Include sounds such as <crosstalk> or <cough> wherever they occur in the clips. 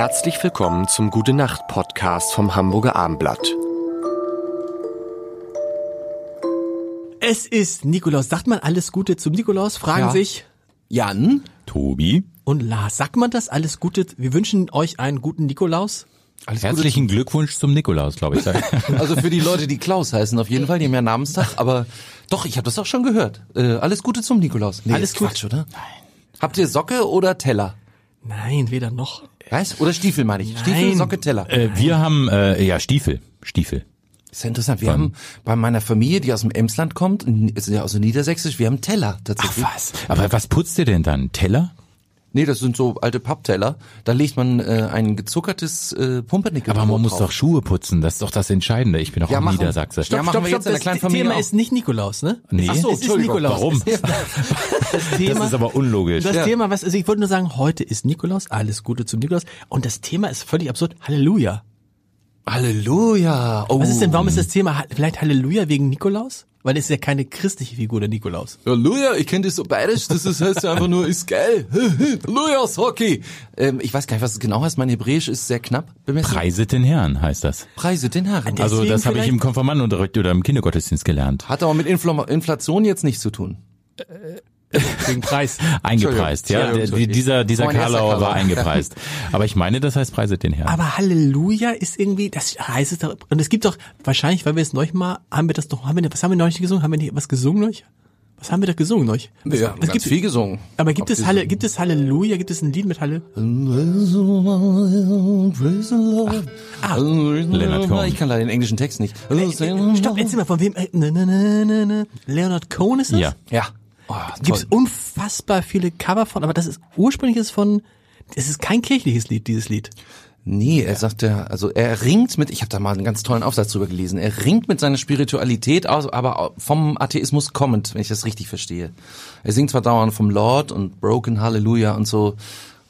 Herzlich willkommen zum Gute Nacht Podcast vom Hamburger Armblatt. Es ist Nikolaus. Sagt man alles Gute zum Nikolaus? Fragen Ja. sich Jan? Tobi, und Lars. Sagt man das alles Gute? Wir wünschen euch einen guten Nikolaus. Alles herzlichen Glückwunsch zum Nikolaus, glaube ich. Gute. <laughs> Also für die Leute, die Klaus heißen, auf jeden Fall, die haben ja Namenstag. Aber doch, ich habe das auch schon gehört. Äh, alles Gute zum Nikolaus. Nee, Alles ist gut. Quatsch, oder? Nein. Habt ihr Socke oder Teller? Nein, weder noch. Weißt? Oder Stiefel meine ich. Stiefel, Nein. Socke, Teller. äh, wir haben äh, ja Stiefel, Stiefel. ist ja interessant. Wir haben bei meiner Familie, die aus dem Emsland kommt, ist ja aus dem Niedersächsisch, wir haben Teller Ach tatsächlich. was? Aber was putzt ihr denn dann? Teller? Nee, das sind so alte Pappteller. Da legt man äh, ein gezuckertes äh, Pumpernickel Aber man muss drauf. doch Schuhe putzen. Das ist doch das Entscheidende. Ich bin doch Ja, auch machen- Niedersachse. Stopp, Ja, machen wir jetzt in der das kleinen Familie Thema auch. ist nicht Nikolaus, ne? Nee. Ach so, es ist. Nikolaus. Warum? Das, <laughs> Thema, Das ist aber unlogisch. das Ja. Thema, was, also ich wollte nur sagen, heute ist Nikolaus, alles Gute zum Nikolaus. Und das Thema ist völlig absurd. Halleluja. Halleluja. Oh. Was ist denn, warum ist das Thema vielleicht Halleluja wegen Nikolaus? Weil es ist ja keine christliche Figur, der Nikolaus. Halleluja, ich kenne das so bayerisch, das ist, heißt ja einfach nur, ist geil. <laughs> Halleluja, ist Hockey. Ähm, ich weiß gar nicht, was es genau heißt, mein Hebräisch ist sehr knapp. bemessen. Preiset den Herrn heißt das. Preise den Herrn. Also Deswegen das habe ich im Konfirmandenunterricht oder im Kindergottesdienst gelernt. Hat aber mit Infl Inflation jetzt nichts zu tun. Wegen Preis. <laughs> Eingepreist, ja. Der, dieser dieser Mein Karlauer war eingepreist. Aber ich meine, das heißt Preiset den Herrn. Aber Halleluja ist irgendwie, das heißt es doch, und es gibt doch, wahrscheinlich, weil wir es neulich mal, haben wir das doch, haben wir, was haben wir neulich gesungen? Haben wir nicht was gesungen neulich? Was haben wir da gesungen neulich? Ja, es ganz gibt, viel gesungen. aber gibt es Halle, gibt es Halleluja, gibt es ein Lied mit Halle? Ah, Leonard Cohen. Ich kann leider den englischen Text nicht. Stopp, erzähl mal, von wem, äh, ne, ne, ne, ne, ne. Leonard Cohen ist das? ja. Ja. Oh, Gibt's toll. unfassbar viele Cover von, aber das ist ursprünglich ist von, es ist kein kirchliches Lied, dieses Lied. Nee, er sagt ja, also er ringt mit, ich habe da mal einen ganz tollen Aufsatz drüber gelesen, er ringt mit seiner Spiritualität aus, aber vom Atheismus kommend, wenn ich das richtig verstehe. Er singt zwar dauernd vom Lord und Broken Hallelujah und so.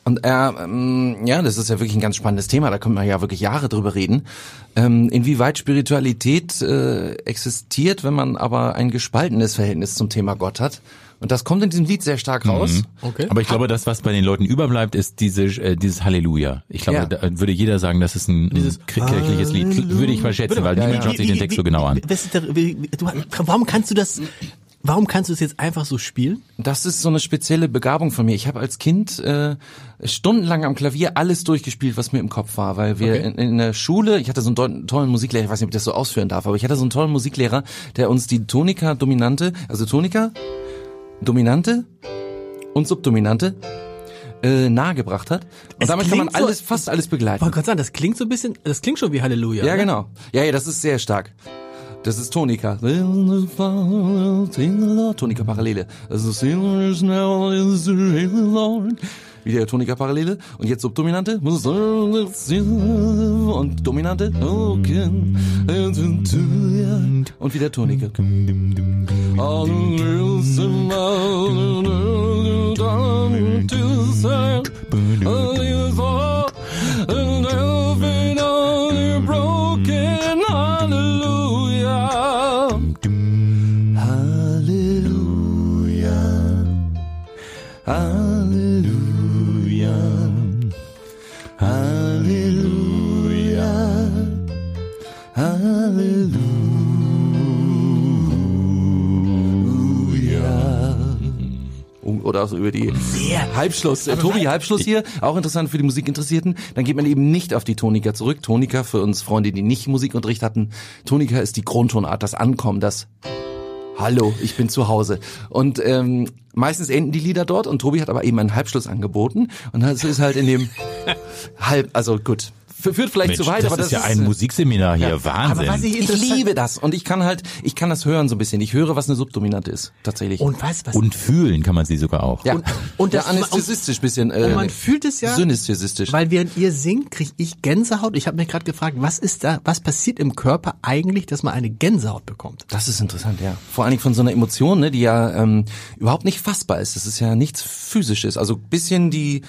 Und er, ähm, ja, das ist ja wirklich ein ganz spannendes Thema, da können wir ja wirklich Jahre drüber reden. Ähm, inwieweit Spiritualität äh, existiert, wenn man aber ein gespaltenes Verhältnis zum Thema Gott hat. Und das kommt in diesem Lied sehr stark raus. Okay. Aber ich glaube, das, was bei den Leuten überbleibt, ist diese, äh, dieses Halleluja. Ich glaube, Ja. da würde jeder sagen, das ist ein, ein kir- kirchliches Lied. Würde ich mal schätzen, weil niemand schaut sich den Text so genau an. Was ist der, wie, wie, du, warum kannst du das, warum kannst du es jetzt einfach so spielen? Das ist so eine spezielle Begabung von mir. Ich habe als Kind äh, stundenlang am Klavier alles durchgespielt, was mir im Kopf war, weil wir Okay. in, in der Schule, ich hatte so einen tollen Musiklehrer, ich weiß nicht, ob ich das so ausführen darf, aber ich hatte so einen tollen Musiklehrer, der uns die Tonika Dominante, also Tonika, Dominante und Subdominante äh, nahegebracht hat. Und Es damit kann man klingt so- alles, fast alles begleiten. wollte gerade sagen, das klingt so ein bisschen, das klingt schon wie Halleluja. Ja, ne? genau. Ja, ja, das ist sehr stark. Das ist Tonika. Tonika Parallele. Ist wieder Tonika Parallele. Und jetzt Subdominante. Und Dominante. Und wieder Tonika. Oder so über die Halbschluss. Äh, Tobi, Halbschluss hier, auch interessant für die Musikinteressierten. Dann geht man eben nicht auf die Tonika zurück. Tonika für uns Freunde, die nicht Musikunterricht hatten. Tonika ist die Grundtonart, das Ankommen, das Hallo, ich bin zu Hause. Und ähm, meistens enden die Lieder dort und Tobi hat aber eben einen Halbschluss angeboten und das ist halt in dem <laughs> Halb, also gut. Führt vielleicht Mensch, zu weit, das aber ist ja ein äh, Musikseminar hier. Ja. Wahnsinn. Aber was ich Ich liebe das und ich kann halt, ich kann das hören so ein bisschen. Ich höre, was eine Subdominante ist, tatsächlich. Und was, was, Und fühlen kann man sie sogar auch. ja, und- und ja, das- anästhesistisch bisschen. Äh, und man fühlt es ja, Synästhesistisch. weil während ihr singt, kriege ich Gänsehaut. Ich habe mich gerade gefragt, was ist da, was passiert im Körper eigentlich, dass man eine Gänsehaut bekommt? Das ist interessant, ja. Vor allen Dingen von so einer Emotion, ne, die ja ähm, überhaupt nicht fassbar ist. Das ist ja nichts Physisches. Also bisschen die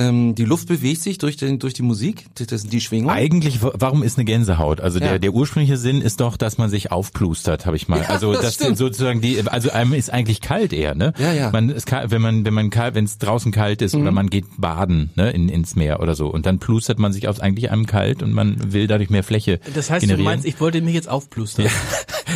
ähm, die Luft bewegt sich durch, den, durch die Musik, das sind die Schwingungen. Eigentlich, warum ist eine Gänsehaut? Also Ja. der, der ursprüngliche Sinn ist doch, dass man sich aufplustert, habe ich mal. also das das, stimmt. sozusagen die, also einem ist eigentlich kalt eher, ne? Ja, ja. Man ist kalt, wenn man, wenn man kalt, wenn es draußen kalt ist Mhm. oder man geht baden, ne, in, ins Meer oder so, und dann plustert man sich aus eigentlich einem kalt und man will dadurch mehr Fläche Das heißt, generieren. du meinst, ich wollte mich jetzt aufplustern.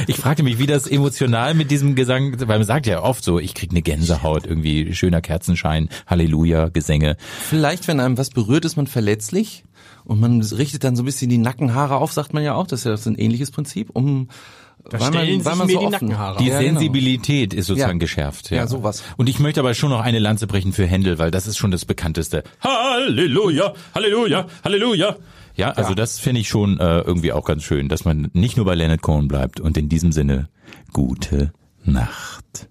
Ich fragte mich, wie das emotional mit diesem Gesang, weil man sagt ja oft so, ich krieg eine Gänsehaut, irgendwie schöner Kerzenschein, Halleluja, Gesänge. Vielleicht, wenn einem was berührt, ist man verletzlich und man richtet dann so ein bisschen die Nackenhaare auf, sagt man ja auch. Das ist ja so ein ähnliches Prinzip, um Da stellen sich mir die Nackenhaare Die Ja, genau. Sensibilität ist sozusagen Ja. geschärft. Ja, sowas. Und ich möchte aber schon noch eine Lanze brechen für Händel, weil das ist schon das bekannteste. Halleluja, Halleluja, Halleluja. Ja, also Ja. das finde ich schon äh, irgendwie auch ganz schön, dass man nicht nur bei Leonard Cohen bleibt. Und in diesem Sinne, gute Nacht.